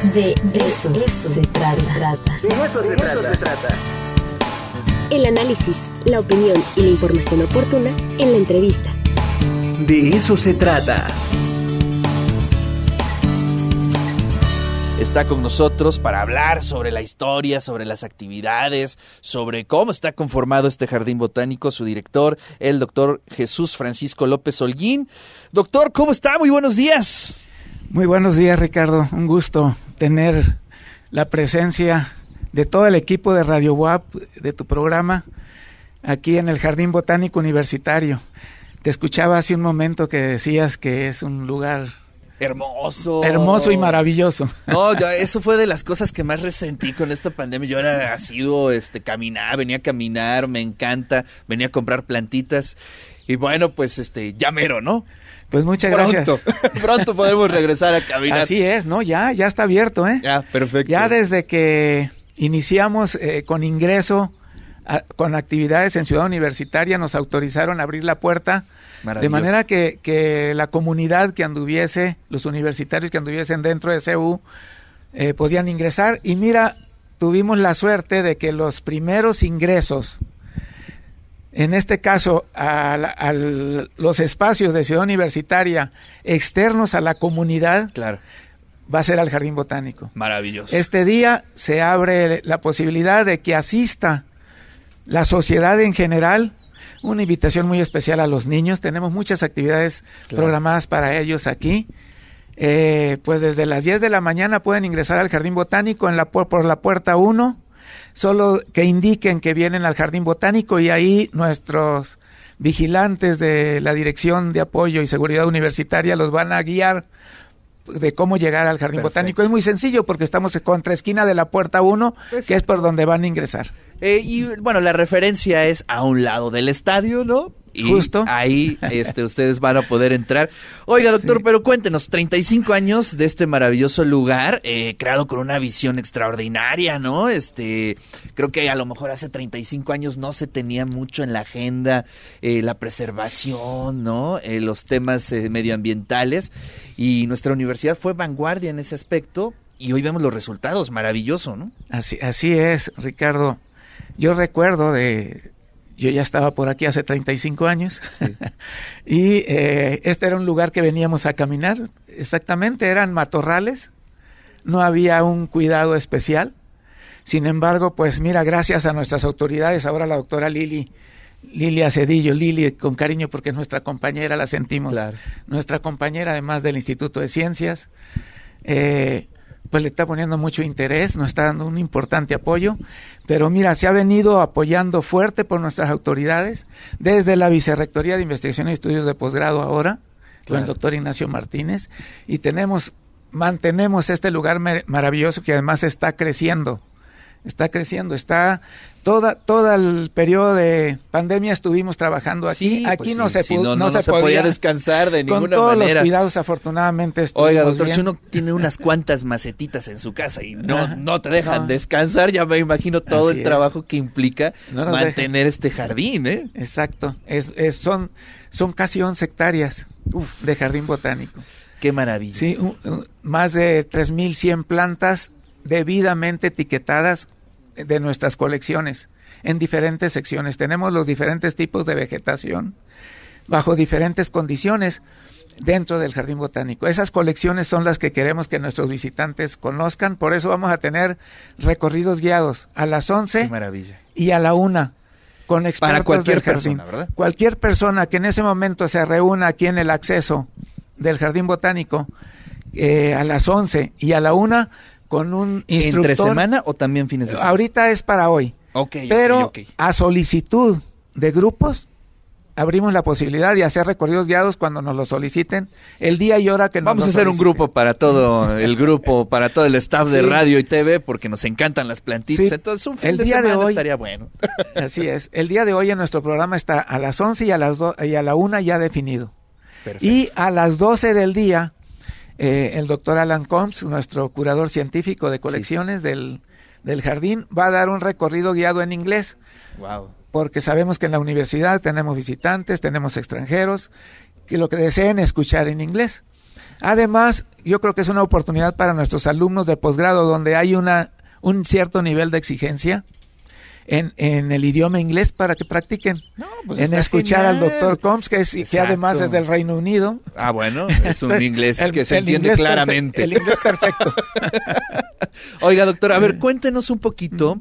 De eso, eso se trata. De eso se trata. El análisis, la opinión y la información oportuna en la entrevista. De eso se trata. Está con nosotros para hablar sobre la historia, sobre las actividades, sobre cómo está conformado este jardín botánico, su director, el doctor Jesús Francisco López Holguín. Doctor, ¿cómo está? Muy buenos días. Muy buenos días, Ricardo. Un gusto tener la presencia de todo el equipo de Radio WAP, de tu programa, aquí en el Jardín Botánico Universitario. Te escuchaba hace un momento que decías que es un lugar Hermoso. hermoso y maravilloso. No, ya, eso fue de las cosas que más resentí con esta pandemia. Yo era sido este caminar, venía a caminar, me encanta, venía a comprar plantitas y bueno, pues este ya mero, ¿no? Pues muchas Pronto, gracias. pronto podemos regresar a caminar. Así es, ¿no? Ya, ya está abierto, ¿eh? Ya, perfecto. Ya desde que iniciamos eh, con ingreso a- con actividades en Ciudad Universitaria nos autorizaron a abrir la puerta de manera que, que la comunidad que anduviese, los universitarios que anduviesen dentro de CU, eh, podían ingresar. Y mira, tuvimos la suerte de que los primeros ingresos, en este caso a, la- al- los espacios de Ciudad Universitaria externos a la comunidad, Claro, va a ser al Jardín Botánico. maravilloso. Este día se abre la posibilidad de que asista la sociedad en general, una invitación muy especial a los niños. Tenemos muchas actividades Claro. programadas para ellos aquí. Eh, pues desde las 10 de la mañana pueden ingresar al Jardín Botánico en la, por la puerta 1, solo que indiquen que vienen al Jardín Botánico y ahí nuestros vigilantes de la Dirección de Apoyo y Seguridad Universitaria los van a guiar de cómo llegar al Jardín Perfecto. Botánico. Es muy sencillo porque estamos contra esquina de la puerta 1, Pues- que es por donde van a ingresar. Eh, y bueno, la referencia es a un lado del estadio, ¿no? Y Justo. ahí este, ustedes van a poder entrar. Oiga, doctor, Sí. pero cuéntenos, 35 años de este maravilloso lugar, eh, creado con una visión extraordinaria, ¿no? Este, creo que a lo mejor hace 35 años no se tenía mucho en la agenda eh, la preservación, ¿no? Eh, los temas medioambientales. Y nuestra universidad fue vanguardia en ese aspecto. Y hoy vemos los resultados, maravilloso, ¿no? Así, así es, Ricardo. Yo recuerdo de... Yo ya estaba por aquí hace 35 años y eh, este era un lugar que veníamos a caminar. Exactamente, eran matorrales, no había un cuidado especial. Sin embargo, pues mira, gracias a nuestras autoridades, ahora la doctora Lili, Lili Acedillo, Lili con cariño porque es nuestra compañera, la sentimos, Claro. nuestra compañera además del Instituto de Ciencias, eh, pues le está poniendo mucho interés, nos está dando un importante apoyo, pero mira, se ha venido apoyando fuerte por nuestras autoridades, desde la Vicerrectoría de Investigación y Estudios de Posgrado ahora, con el doctor Ignacio Martínez, y tenemos, mantenemos este lugar mar- maravilloso que además está creciendo, está creciendo, está toda todo el periodo de pandemia estuvimos trabajando aquí, Sí, aquí pues no sí, se no, no, no, se, podía podía descansar de con ninguna todos manera. los cuidados afortunadamente Oiga, doctor, bien. si uno tiene unas cuantas macetitas en su casa y no, Ajá. no te dejan descansar, ya me imagino todo Así el es. trabajo que implica mantener este jardín, ¿eh? Exacto, es, es- son, son casi 11 hectáreas de jardín botánico. Qué maravilla. Sí, un- un- más de 3.100 plantas debidamente etiquetadas de nuestras colecciones en diferentes secciones. Tenemos los diferentes tipos de vegetación bajo diferentes condiciones dentro del jardín botánico. Esas colecciones son las que queremos que nuestros visitantes conozcan, por eso vamos a tener recorridos guiados a las Qué 11 maravilla. y a la una con expertos Para cualquier del jardín. persona, ¿verdad? Cualquier persona que en ese momento se reúna aquí en el acceso del jardín botánico eh, a las 11 y a la una con un instructor. ¿Entre semana o también fines de semana? Ahorita es para hoy, Ok, ok, pero a solicitud de grupos abrimos la posibilidad de hacer recorridos guiados cuando nos lo soliciten el día y hora que nos Vamos a hacer un grupo para todo el grupo, para todo el staff de radio y TV, porque nos encantan las plantitas. Sí. Entonces, un fin El de día de semana hoy- estaría bueno. Así es. El día de hoy en nuestro programa está a las 11 y a las do- y a la una ya definido. Perfecto. Y a las 12 del día, eh, el doctor Alan Combs, nuestro curador científico de colecciones del, del jardín, va a dar un recorrido guiado en inglés, Wow. porque sabemos que en la universidad tenemos visitantes, tenemos extranjeros, que lo que deseen escuchar en inglés. Además, yo creo que es una oportunidad para nuestros alumnos de posgrado donde hay una, un cierto nivel de exigencia en, en el idioma inglés para que practiquen. pues en escuchar al doctor Combs, que, es, que además es del Reino Unido. Ah, bueno, es un inglés el- que se entiende claramente. El inglés perfecto. Oiga, doctor, a ver, cuéntenos un poquito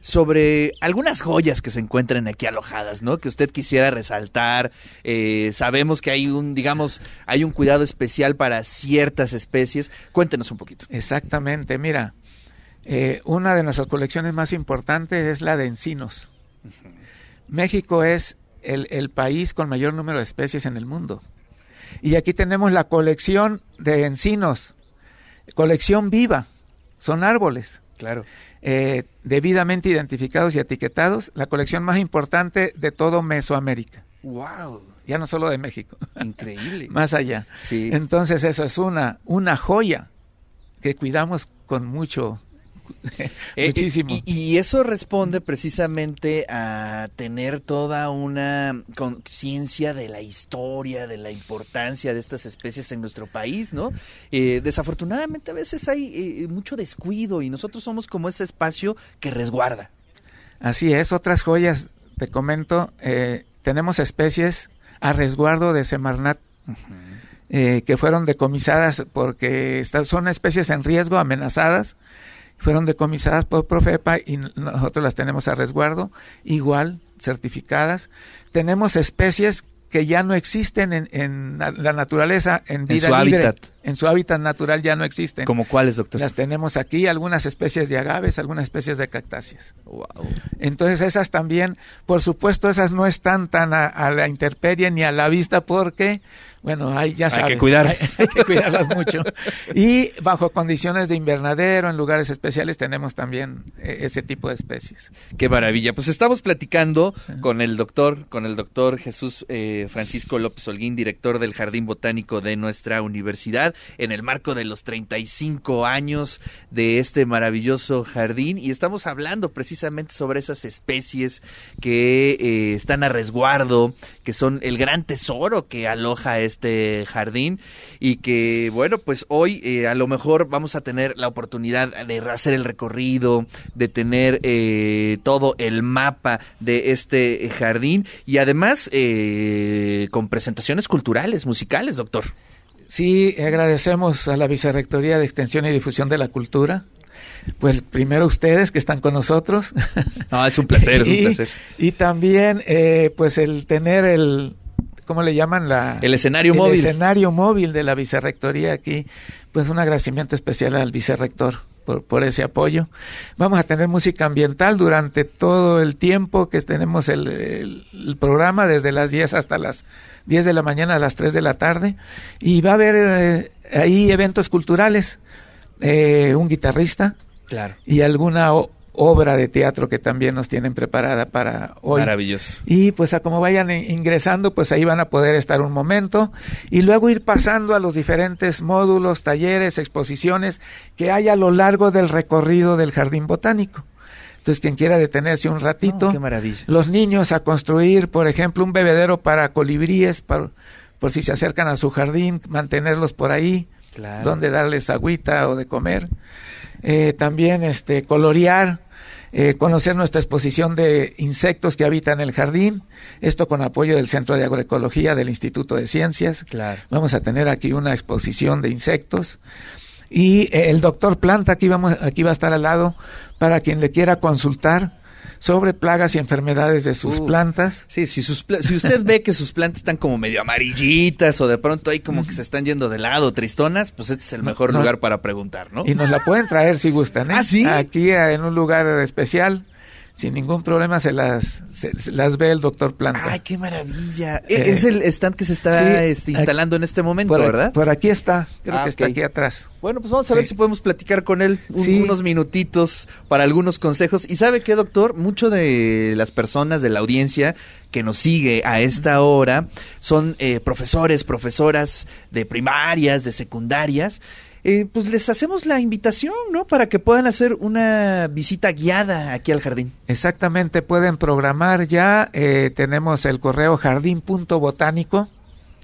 sobre algunas joyas que se encuentran aquí alojadas, ¿no? Que usted quisiera resaltar. Eh, sabemos que hay un, digamos, hay un cuidado especial para ciertas especies. Cuéntenos un poquito. Exactamente, mira, eh, una de nuestras colecciones más importantes es la de encinos. México es el, el país con mayor número de especies en el mundo. Y aquí tenemos la colección de encinos, colección viva, son árboles. Claro. eh, debidamente identificados y etiquetados, la colección más importante de todo Mesoamérica, Wow, ya no solo de México, increíble. más allá. Sí. Entonces eso es una, una joya que cuidamos con mucho, Eh, muchísimo. Y, y eso responde precisamente a tener toda una conciencia de la historia, de la importancia de estas especies en nuestro país, ¿no? Eh, desafortunadamente a veces hay eh, mucho descuido y nosotros somos como ese espacio que resguarda. Así es, otras joyas, te comento, eh, tenemos especies a resguardo de Semarnat eh, que fueron decomisadas porque estas son especies en riesgo, amenazadas, fueron decomisadas por Profepa y nosotros las tenemos a resguardo, igual certificadas. Tenemos especies que ya no existen en, en la naturaleza, en vida su libre. hábitat. En su hábitat natural ya no existen. ¿Como cuáles, doctor? Las tenemos aquí, algunas especies de agaves, algunas especies de cactáceas. Wow. Entonces esas también, por supuesto, esas no están tan a, a la intemperie ni a la vista porque, bueno, hay, ya Hay que sabes, cuidarlas. Hay, hay que cuidarlas mucho. Y bajo condiciones de invernadero, en lugares especiales, tenemos también eh, ese tipo de especies. Qué maravilla. Pues estamos platicando con el doctor, con el doctor Jesús eh, Francisco López Holguín, director del Jardín Botánico de nuestra universidad, en el marco de los 35 años de este maravilloso jardín. Y estamos hablando precisamente sobre esas especies que eh, están a resguardo, que son el gran tesoro que aloja este jardín y que, bueno, pues hoy eh, a lo mejor vamos a tener la oportunidad de hacer el recorrido, de tener eh, todo el mapa de este jardín y además con presentaciones culturales, musicales, doctor. Sí, agradecemos a la Vicerrectoría de Extensión y Difusión de la Cultura. Pues primero ustedes que están con nosotros. No, es un placer, es un y, placer. y también, eh, pues el tener el, ¿cómo le llaman? La, El escenario el móvil. escenario móvil de la vicerrectoría aquí, pues un agradecimiento especial al vicerrector por, por ese apoyo. Vamos a tener música ambiental durante todo el tiempo que tenemos el, el- el programa, desde las 10 hasta las 10 de la mañana a las 3 de la tarde, y va a haber eh, ahí eventos culturales, eh, un guitarrista Claro. y alguna o- obra de teatro que también nos tienen preparada para hoy. Maravilloso. Y pues a como vayan in- ingresando, pues ahí van a poder estar un momento y luego ir pasando a los diferentes módulos, talleres, exposiciones que hay a lo largo del recorrido del jardín botánico. Entonces, quien quiera detenerse un ratito, Oh, qué maravilla. los niños a construir, por ejemplo, un bebedero para colibríes, por, por si se acercan a su jardín, mantenerlos por ahí, Claro. donde darles agüita o de comer. Eh, también este, colorear, eh, conocer nuestra exposición de insectos que habitan el jardín, esto con apoyo del Centro de Agroecología del Instituto de Ciencias. Claro. Vamos a tener aquí una exposición de insectos. Y eh, el doctor Planta aquí, vamos, aquí va a estar al lado para quien le quiera consultar sobre plagas y enfermedades de sus Uf. plantas. Sí, si, sus, si usted ve que sus plantas están como medio amarillitas o de pronto ahí como que se están yendo de lado, tristonas, pues este es el mejor no. lugar para preguntar, ¿no? Y nos la pueden traer si gustan. ¿eh? ¿Ah, sí? Aquí eh, en un lugar especial, sin ningún problema, se las, se, se las ve el doctor Planta. Ay, qué maravilla. Eh, es el stand que se está sí, este, instalando en este momento, por, ¿verdad? por aquí está, creo Ah, que está aquí atrás. Bueno, pues vamos a ver si podemos platicar con él un- Sí. unos minutitos para algunos consejos. Y sabe qué, doctor, mucho de las personas de la audiencia que nos sigue a esta hora son eh, profesores, profesoras de primarias, de secundarias. Eh, pues les hacemos la invitación, ¿no? Para que puedan hacer una visita guiada aquí al jardín. Exactamente, pueden programar ya. eh, tenemos el correo jardín.botánico,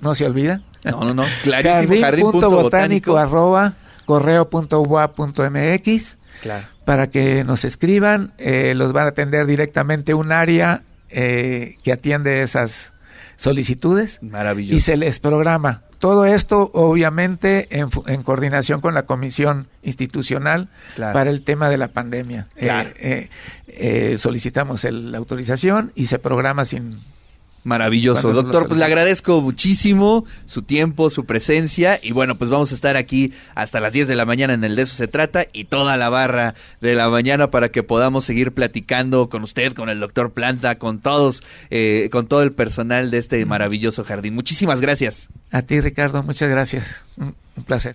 no se olvida. No, no, no. Clarísimo. Jardín.botánico arroba correo.ua.mx Claro. para que nos escriban. Eh, los van a atender directamente un área eh, que atiende esas solicitudes Maravilloso. y se les programa. Todo esto, obviamente, en, coordinación con la Comisión Institucional Claro. para el tema de la pandemia. Eh, Claro. eh, eh, solicitamos el- la autorización y se programa sin... Maravilloso, doctor. Pues le agradezco muchísimo su tiempo, su presencia. Y bueno, pues vamos a estar aquí hasta las 10 de la mañana en el De Eso Se Trata y toda la barra de la mañana para que podamos seguir platicando con usted, con el doctor Planta, con todos, eh, con todo el personal de este maravilloso jardín. Muchísimas gracias. A ti, Ricardo, muchas gracias. Un placer.